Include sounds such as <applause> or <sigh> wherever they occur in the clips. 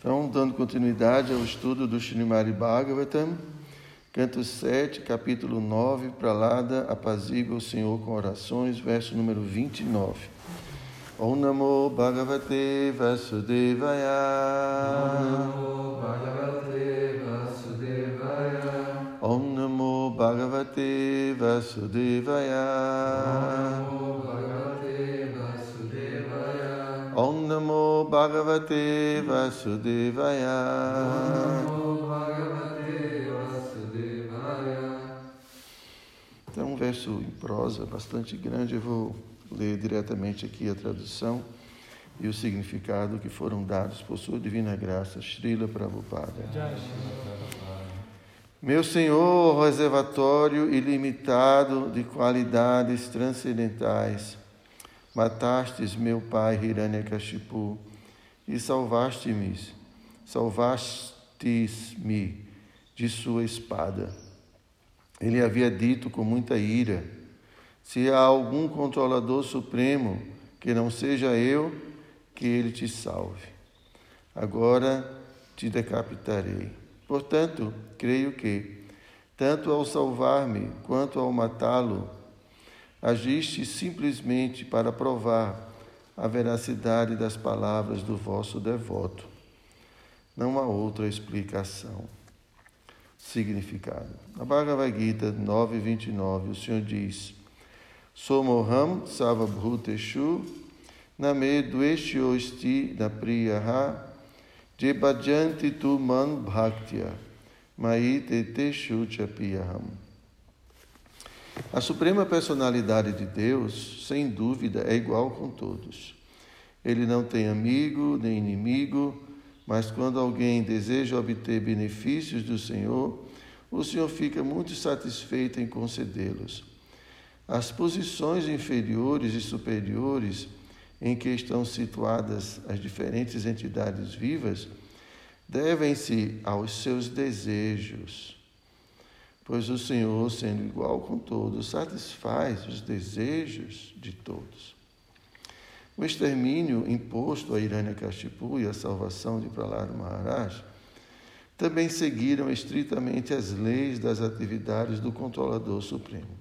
Então, dando continuidade ao estudo do Srimad Bhagavatam, canto 7, capítulo 9, Pralada apazigua o Senhor com orações, verso número 29. Om Namo Bhagavate Vasudevaya. Om Namo Bhagavate Vasudevaya. Om Bhagavate Vasudevaya. Então, um verso em prosa bastante grande, eu vou ler diretamente aqui a tradução e o significado que foram dados por sua divina graça, Srila Prabhupada. Meu Senhor, reservatório ilimitado de qualidades transcendentais, matastes meu pai Hiranyakashipu e salvaste-me, salvastes-me de sua espada. Ele havia dito com muita ira: Se há algum controlador supremo que não seja eu, que ele te salve. Agora te decapitarei. Portanto, creio que, tanto ao salvar-me quanto ao matá-lo, agiste simplesmente para provar a veracidade das palavras do vosso devoto. Não há outra explicação. Significado. Na Bhagavad Gita 9.29, o Senhor diz: Somoham savabhuteshu name dueshyosti na priyaha Jebhajanti tu man bhaktya, maitete chapiyaham. A suprema personalidade de Deus, sem dúvida, é igual com todos. Ele não tem amigo nem inimigo, mas quando alguém deseja obter benefícios do Senhor, o Senhor fica muito satisfeito em concedê-los. As posições inferiores e superiores em que estão situadas as diferentes entidades vivas devem-se aos seus desejos, pois o Senhor, sendo igual com todos, satisfaz os desejos de todos. O extermínio imposto a Hiranyakashipu e a salvação de Prahlada Maharaj também seguiram estritamente as leis das atividades do controlador supremo.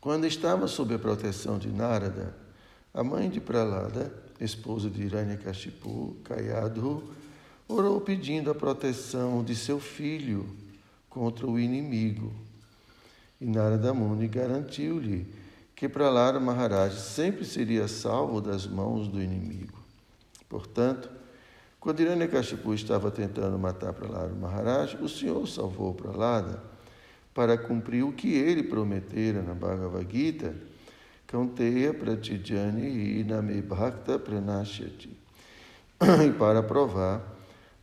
Quando estava sob a proteção de Narada, a mãe de Pralada, esposa de Hiranyakashipu, Kayadhu, orou pedindo a proteção de seu filho contra o inimigo. E Narada Muni garantiu-lhe que Pralada Maharaj sempre seria salvo das mãos do inimigo. Portanto, quando Hiranyakashipu estava tentando matar Pralada Maharaj, o Senhor salvou Pralada para cumprir o que ele prometera na Bhagavad Gita, Kaunteya Pratijani Iname Bhakta Pranashyati. E para provar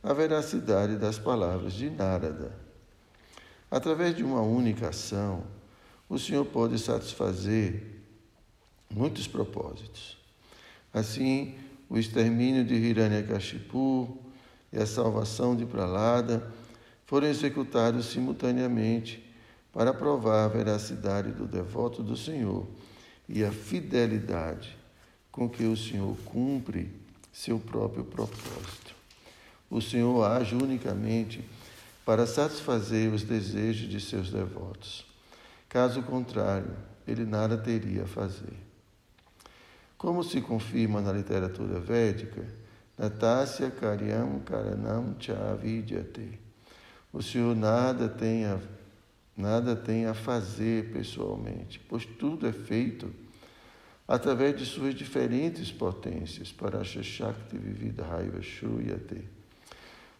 a veracidade das palavras de Narada. Através de uma única ação, o Senhor pode satisfazer muitos propósitos. Assim, o extermínio de Hiranyakashipu e a salvação de Pralada foram executados simultaneamente para provar a veracidade do devoto do Senhor e a fidelidade com que o Senhor cumpre seu próprio propósito. O Senhor age unicamente para satisfazer os desejos de seus devotos. Caso contrário, ele nada teria a fazer. Como se confirma na literatura védica, Natasya Karyam Karanam Chavidyate. O Senhor nada tem a nada tem a fazer pessoalmente, pois tudo é feito através de suas diferentes potências para Shakti Vivida Raiva Shuyate.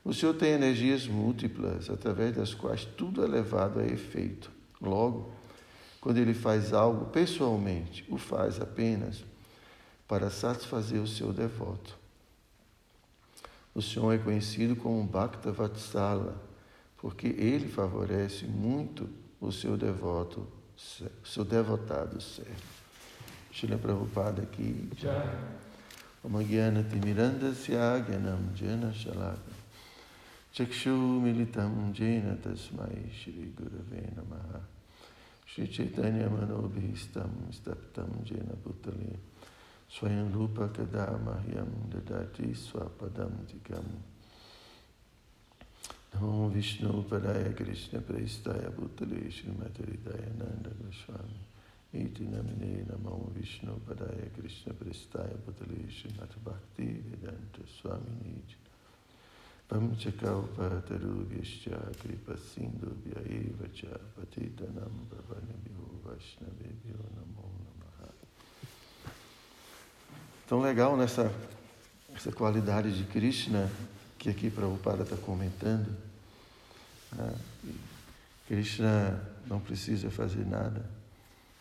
O Senhor tem energias múltiplas através das quais tudo é levado a efeito. Logo, quando ele faz algo pessoalmente, o faz apenas para satisfazer o seu devoto. O Senhor é conhecido como Bhakta Vatsala, porque ele favorece muito o seu devoto, seu devotado servo. Shila Prabhupada aqui. Omagyana Timirandasya Gyanam Jena Shalaka. चक्षु चक्षुमिलितं जेन तस्मै श्रीगुरवे नमः। श्रीचैतन्यमनोभीष्टं स्तप्तं जेन पुतले स्वयं रूपकदा मह्यं ददाति स्वपदं धिकं नमो विष्णुपदाय कृष्णप्रेष्ठाय पुतले श्रीमदहृदय नन्दगोस्वामी। इति नमिने नमो विष्णुपदाय कृष्णप्रेष्ठाय पुतले श्रीमद्भक्तिवेदान्तस्वामिनी च Namine Namo Vishnu Padaya Krishna Prestaya Bhutale Srimati Bhakti Vedanta Swami Niji Pamchakalpatarubhyascha Kripa Sindhubhya Eva Cha Patitanam Pavanibhyo Vaishnavebhyo Namo Namaha Tão legal nessa essa qualidade de Krishna que aqui Prabhupada está comentando. Né? Krishna não precisa fazer nada,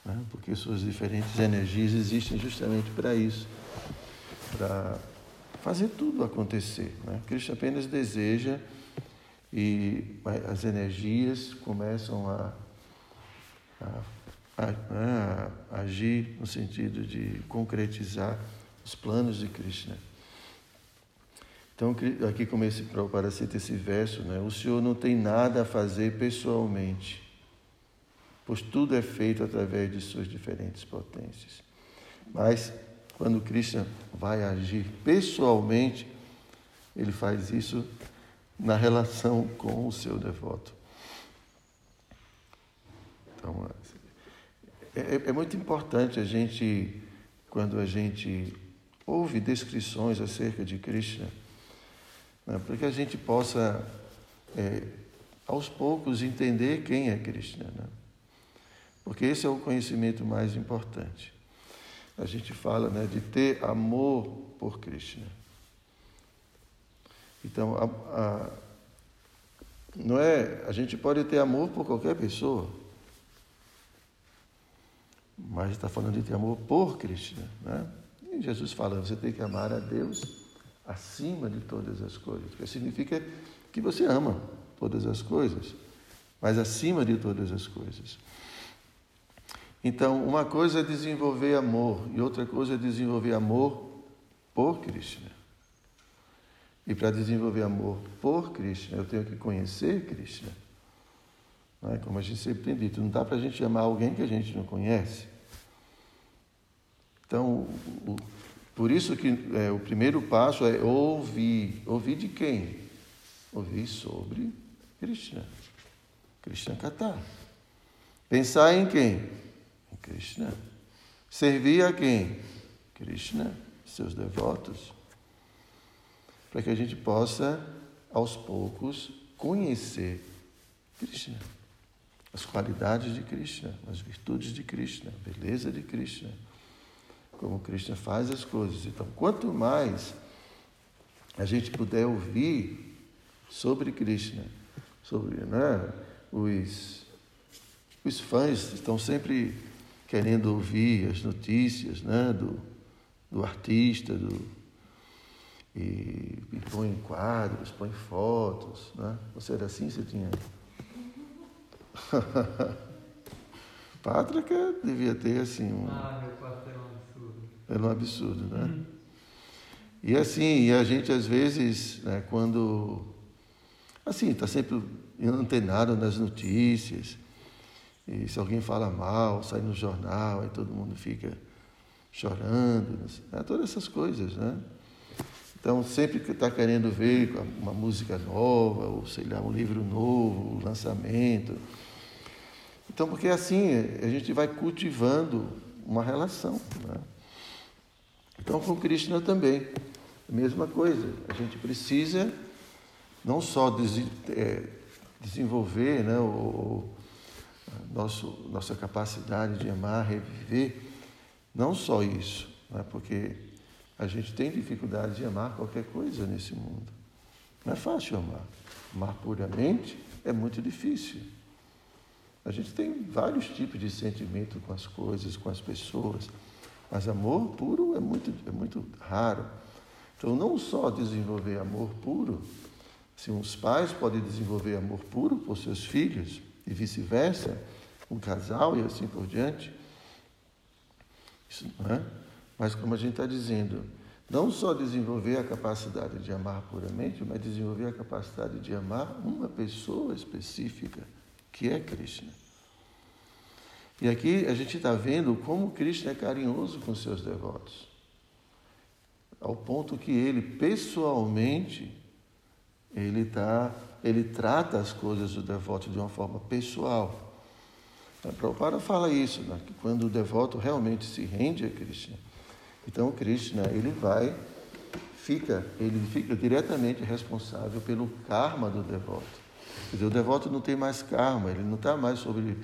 né? porque suas diferentes energias existem justamente para isso, para fazer tudo acontecer. Né? Krishna apenas deseja e as energias começam a, a, a, né, a agir no sentido de concretizar os planos de Krishna. Então, aqui começa para citar esse verso, né? O Senhor não tem nada a fazer pessoalmente, pois tudo é feito através de suas diferentes potências. Mas, quando Krishna vai agir pessoalmente, ele faz isso na relação com o seu devoto. Então, é, é, é muito importante a gente, quando a gente ouve descrições acerca de Krishna, né, para que a gente possa, é, aos poucos, entender quem é Krishna. Né? Porque esse é o conhecimento mais importante. A gente fala né, de ter amor por Krishna. Então, a, a, não é, a gente pode ter amor por qualquer pessoa, mas está falando de ter amor por Krishna. Né? E Jesus fala, você tem que amar a Deus acima de todas as coisas, que significa que você ama todas as coisas, mas acima de todas as coisas. Então, uma coisa é desenvolver amor e outra coisa é desenvolver amor por Krishna. E para desenvolver amor por Krishna, eu tenho que conhecer Krishna. Não é? Como a gente sempre tem dito, não dá para a gente amar alguém que a gente não conhece. Então, o, por isso que é, o primeiro passo é ouvir. Ouvir de quem? Ouvir sobre Krishna. Krishna Kata. Pensar em quem? Krishna. Servir a quem? Krishna, seus devotos. Para que a gente possa, aos poucos, conhecer Krishna. As qualidades de Krishna, as virtudes de Krishna, a beleza de Krishna como Krishna faz as coisas. Então, quanto mais a gente puder ouvir sobre Krishna, sobre né, os, os fãs estão sempre querendo ouvir as notícias né, do, do artista, do, e, e põe quadros, põe fotos. Né? Você era assim, você tinha. <laughs> Pátrica devia ter assim um. Ah, meu patrão. Era um absurdo, né? Uhum. E assim, e a gente às vezes, né, quando. Assim, está sempre antenado nas notícias. E se alguém fala mal, sai no jornal, aí todo mundo fica chorando, né? todas essas coisas, né? Então, sempre que está querendo ver uma música nova, ou sei lá, um livro novo, um lançamento. Então, porque assim a gente vai cultivando uma relação. Né? Então, com Krishna também, a mesma coisa. A gente precisa não só des, é, desenvolver né, o, o nosso, nossa capacidade de amar, reviver, não só isso, né, porque a gente tem dificuldade de amar qualquer coisa nesse mundo. Não é fácil amar. Amar puramente é muito difícil. A gente tem vários tipos de sentimento com as coisas, com as pessoas. Mas amor puro é muito, é muito raro. Então, não só desenvolver amor puro, se os pais podem desenvolver amor puro por seus filhos e vice-versa, um casal e assim por diante, isso, não é? mas como a gente está dizendo, não só desenvolver a capacidade de amar puramente, mas desenvolver a capacidade de amar uma pessoa específica, que é Krishna. E aqui a gente está vendo como Krishna é carinhoso com seus devotos. ao ponto que ele pessoalmente ele tá, ele trata as coisas do devoto de uma forma pessoal. A Prabhupada fala isso, né? que quando o devoto realmente se rende a Krishna, então Krishna ele vai, fica, ele fica diretamente responsável pelo karma do devoto. Quer dizer, o devoto não tem mais karma, ele não está mais sobre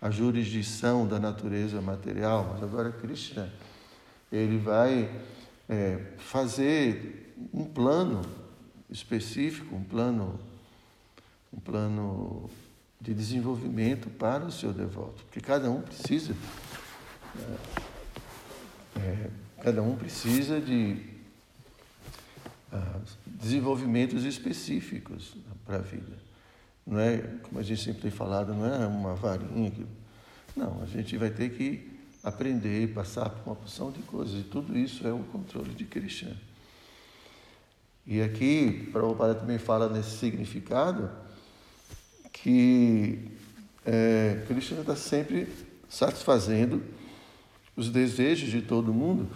a jurisdição da natureza material, mas agora Krishna, ele vai é, fazer um plano específico, um plano, um plano de desenvolvimento para o seu devoto, porque cada um precisa, é, é cada um precisa de ah, desenvolvimentos específicos para a vida. Não é, como a gente sempre tem falado, não é uma varinha que. Não, a gente vai ter que aprender, passar por uma porção de coisas, e tudo isso é o controle de Krishna. E aqui, Prabhupada também fala nesse significado que é, Krishna está sempre satisfazendo os desejos de todo mundo.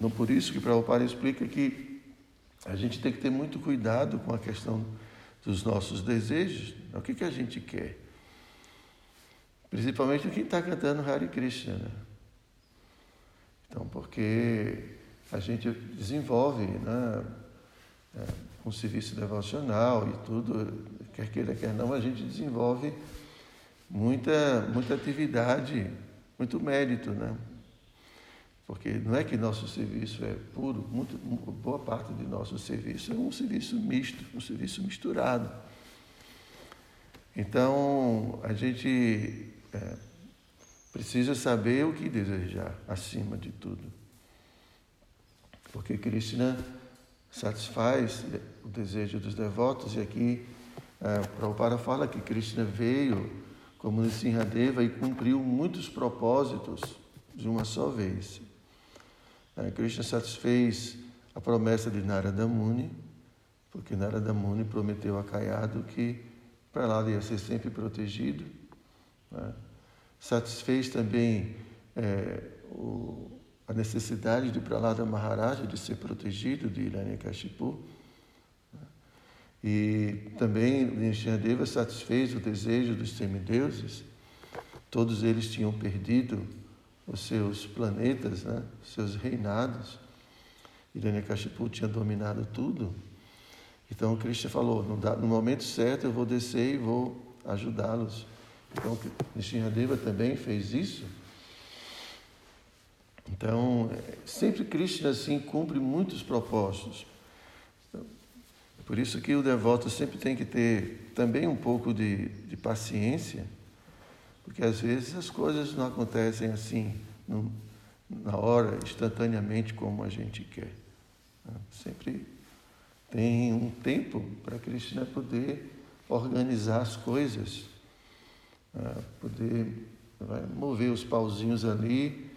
Não por isso que Prabhupada explica que a gente tem que ter muito cuidado com a questão dos nossos desejos, o que, que a gente quer. Principalmente quem está cantando Hare Krishna. Né? Então, porque a gente desenvolve né, é, um serviço devocional e tudo, quer queira, quer não, a gente desenvolve muita, muita atividade, muito mérito, né? Porque não é que nosso serviço é puro, muito, boa parte de nosso serviço é um serviço misto, um serviço misturado. Então, a gente é, precisa saber o que desejar, acima de tudo. Porque Krishna satisfaz o desejo dos devotos, e aqui é, Prabhupada fala que Krishna veio como Nissimhadeva e cumpriu muitos propósitos de uma só vez. É, Krishna satisfez a promessa de Narada Muni, porque Narada Muni prometeu a Caiado que para lá ia ser sempre protegido. Né? Satisfez também é, o, a necessidade de Pralada Maharaja de ser protegido de Hiranyakashipu. Né? E também Nishinadeva satisfez o desejo dos semideuses. Todos eles tinham perdido os seus planetas, né? os seus reinados. Hiranyakashipu tinha dominado tudo. Então Krishna falou, no, momento certo eu vou descer e vou ajudá-los. Então Nishinradeva também fez isso. Então, sempre Krishna assim cumpre muitos propósitos. Por isso que o devoto sempre tem que ter também um pouco de, de paciência porque às vezes as coisas não acontecem assim, no, na hora, instantaneamente como a gente quer. Né? Sempre tem um tempo para Krishna poder organizar as coisas, né? poder vai, mover os pauzinhos ali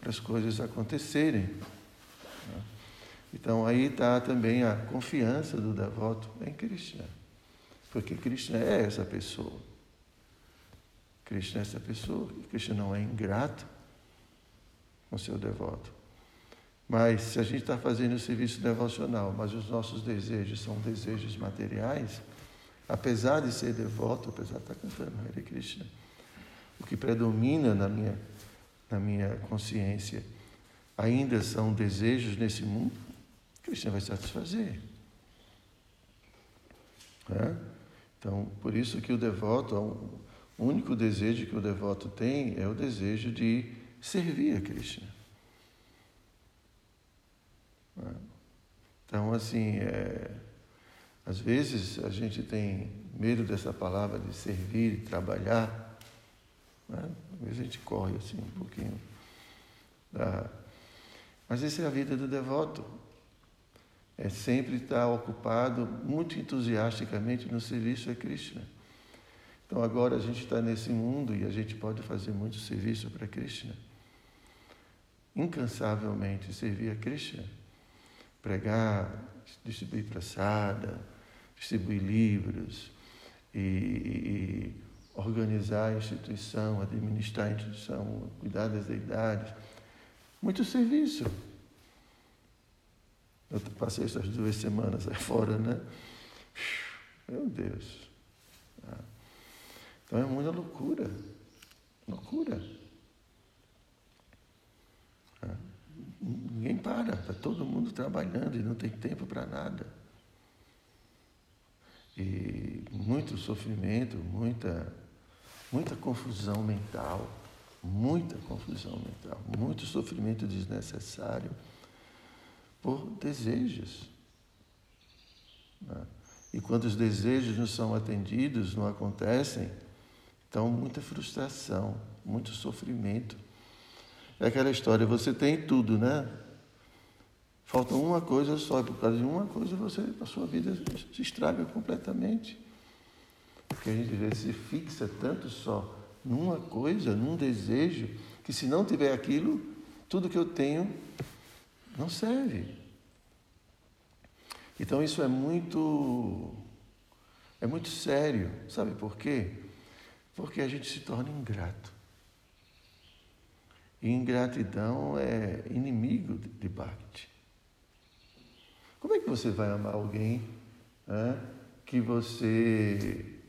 para as coisas acontecerem. Então aí está também a confiança do devoto em Krishna, porque Krishna é essa pessoa. Krishna é essa pessoa, Krishna não é ingrato com seu devoto. Mas se a gente está fazendo o serviço devocional, mas os nossos desejos são desejos materiais, apesar de ser devoto, apesar de estar cantando Hare Krishna, o que predomina na minha, na minha consciência ainda são desejos nesse mundo, Krishna vai satisfazer. É? Então, por isso que o devoto, o único desejo que o devoto tem é o desejo de servir a Krishna. Então, assim, é, às vezes a gente tem medo dessa palavra de servir e trabalhar. Né? Às vezes a gente corre assim um pouquinho. Da... Mas essa é a vida do devoto. É sempre estar ocupado muito entusiasticamente no serviço a Krishna. Então agora a gente está nesse mundo e a gente pode fazer muito serviço para Krishna. Incansavelmente servir a Krishna. Pregar, distribuir praçada, distribuir livros e, e, organizar a instituição, administrar a instituição, cuidar das deidades. Muito serviço. Eu passei essas duas semanas aí fora, né? Meu Deus. Ah. Então é muita loucura. Loucura. Ah. Ninguém para, está todo mundo trabalhando e não tem tempo para nada. E muito sofrimento, muita, muita confusão mental, muita confusão mental, muito sofrimento desnecessário por desejos. Né? E quando os desejos não são atendidos, não acontecem, então muita frustração, muito sofrimento. É aquela história, você tem tudo, né? Falta uma coisa só, e por causa de uma coisa você, a sua vida se estraga completamente. Porque a gente se fixa tanto só numa coisa, num desejo, que se não tiver aquilo, tudo que eu tenho não serve. Então isso é muito é muito sério, sabe por quê? Porque a gente se torna ingrato. E ingratidão é inimigo de Bhakti. Como é que você vai amar alguém né, que você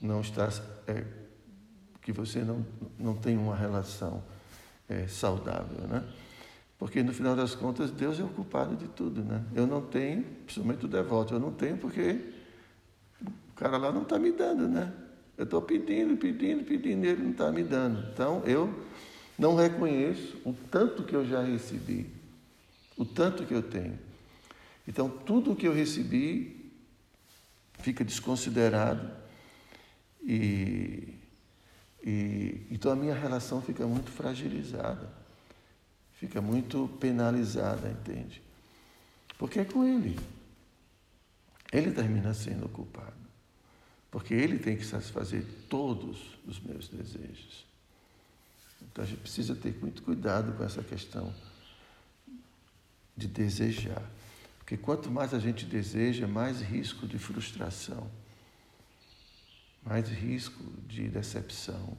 não está, é, que você não, não tem uma relação é, saudável, né? Porque no final das contas Deus é o culpado de tudo, né? Eu não tenho, principalmente o devoto, eu não tenho porque o cara lá não está me dando, né? Eu estou pedindo, pedindo, pedindo, e ele não está me dando. Então eu não reconheço o tanto que eu já recebi, o tanto que eu tenho. Então, tudo o que eu recebi fica desconsiderado e, e então a minha relação fica muito fragilizada, fica muito penalizada, entende? Porque é com ele. Ele termina sendo o culpado. Porque ele tem que satisfazer todos os meus desejos. Então a gente precisa ter muito cuidado com essa questão de desejar. Porque quanto mais a gente deseja, mais risco de frustração, mais risco de decepção.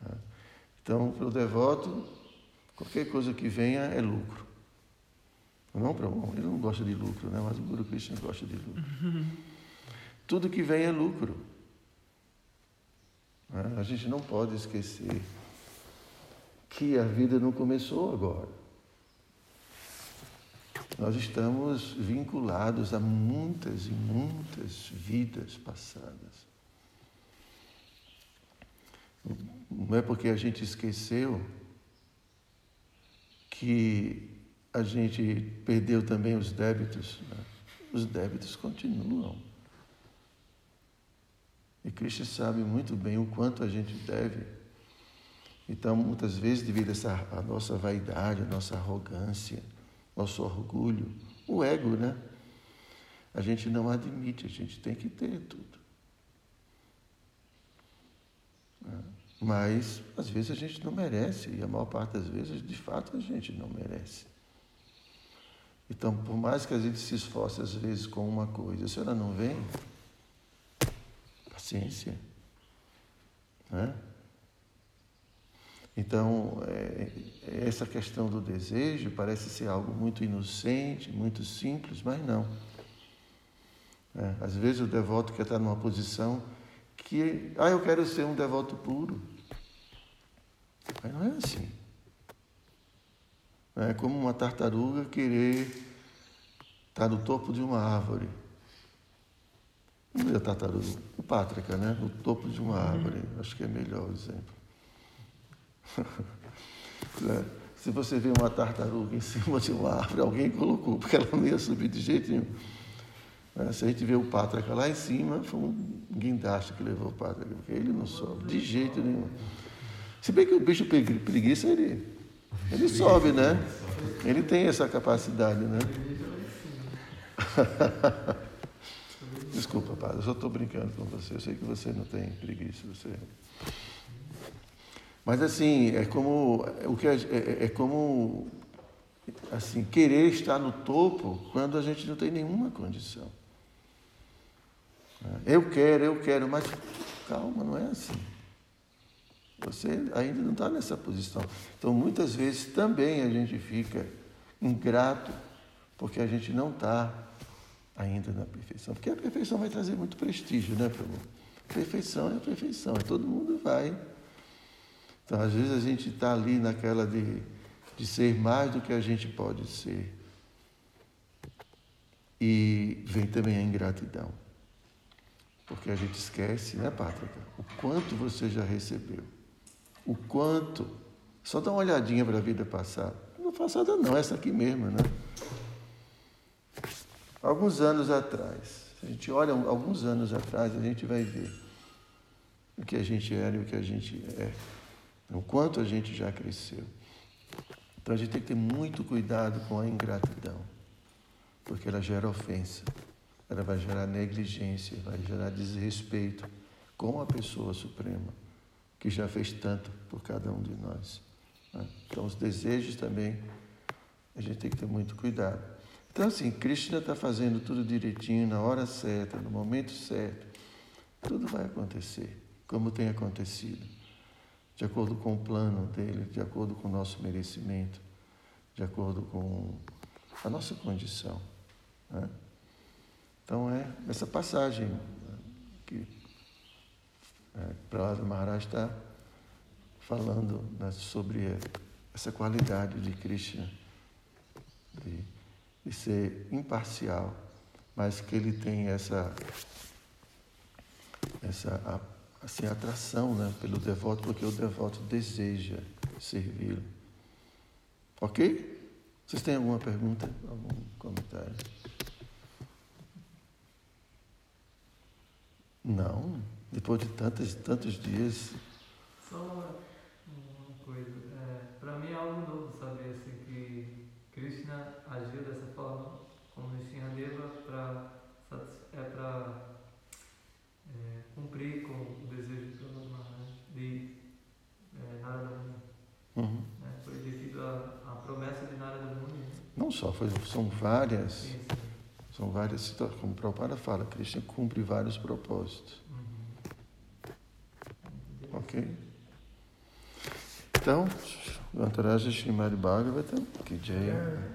Né? Então, para o devoto, qualquer coisa que venha é lucro. Não para bom, ele não gosta de lucro, né? mas o Guru Krishna gosta de lucro. Tudo que vem é lucro. Né? A gente não pode esquecer que a vida não começou agora. Nós estamos vinculados a muitas e muitas vidas passadas. Não é porque a gente esqueceu que a gente perdeu também os débitos. Né? Os débitos continuam. E Cristo sabe muito bem o quanto a gente deve. Então, muitas vezes, devido a, essa, a nossa vaidade, a nossa arrogância, nosso orgulho, o ego, né? A gente não admite, a gente tem que ter tudo. É. Mas, às vezes, a gente não merece, e a maior parte das vezes, de fato, a gente não merece. Então, por mais que a gente se esforce, às vezes, com uma coisa, se ela não vem, paciência. Né? Então, é, essa questão do desejo parece ser algo muito inocente, muito simples, mas não. É, às vezes o devoto quer estar numa posição que, ah, eu quero ser um devoto puro. Mas não é assim. É como uma tartaruga querer estar no topo de uma árvore. Não é a tartaruga, o pátrica, né? No topo de uma árvore. Acho que é melhor o exemplo. <laughs> Né? Se você vê uma tartaruga em cima de uma árvore, alguém colocou, porque ela não ia subir de jeito nenhum. Se a gente vê o pátraca lá em cima, foi um guindaste que levou o pátraca, porque ele não sobe de jeito nenhum. Se bem que o bicho preguiça, ele, ele sobe, né? Ele tem essa capacidade, né? <laughs> Desculpa, padre, eu só estou brincando com você. Eu sei que você não tem preguiça. Você... Mas assim, é como o que é, é, é, como assim, querer estar no topo quando a gente não tem nenhuma condição. Eu quero, eu quero, mas calma, não é assim. Você ainda não está nessa posição. Então, muitas vezes também a gente fica ingrato porque a gente não está ainda na perfeição. Porque a perfeição vai trazer muito prestígio, né, Prabhu? Perfeição é perfeição, todo mundo vai. Então, às vezes, a gente está ali naquela de, de ser mais do que a gente pode ser. E vem também a ingratidão. Porque a gente esquece, né, Pátrica? O quanto você já recebeu. O quanto. Só dá uma olhadinha para a vida passada. Não passada não, essa aqui mesmo, né? Alguns anos atrás, a gente olha alguns anos atrás, a gente vai ver o que a gente era e o que a gente é, o quanto a gente já cresceu. Então a gente tem que ter muito cuidado com a ingratidão, porque ela gera ofensa, ela vai gerar negligência, vai gerar desrespeito com a pessoa suprema, que já fez tanto por cada um de nós. Né? Então os desejos também, a gente tem que ter muito cuidado. Então, assim, Krishna está fazendo tudo direitinho, na hora certa, no momento certo. Tudo vai acontecer, como tem acontecido, de acordo com o plano dele, de acordo com o nosso merecimento, de acordo com a nossa condição. Né? Então, é essa passagem né, que é, Prahlada Maharaj está falando né, sobre essa qualidade de Krishna. De, e ser imparcial, mas que ele tem essa essa assim atração, né, pelo devoto, porque o devoto deseja servi-lo. OK? Vocês têm alguma pergunta, algum comentário? Não, depois de tantos tantos dias. Só uma coisa, é, para mim é algo novo saber assim que Krishna agiu dessa forma como Nishinradeva para é para é, cumprir com o desejo do Maharaj de é, Narada Muni. Uhum. É, foi devido à promessa de Narada Muni. Né? Não só, foi, são várias. São várias situações. Como o Prabhupada fala, Krishna cumpre vários propósitos. Uhum. Ok? Então, Gantaraja Srimad Bhagavatam, que Jaya.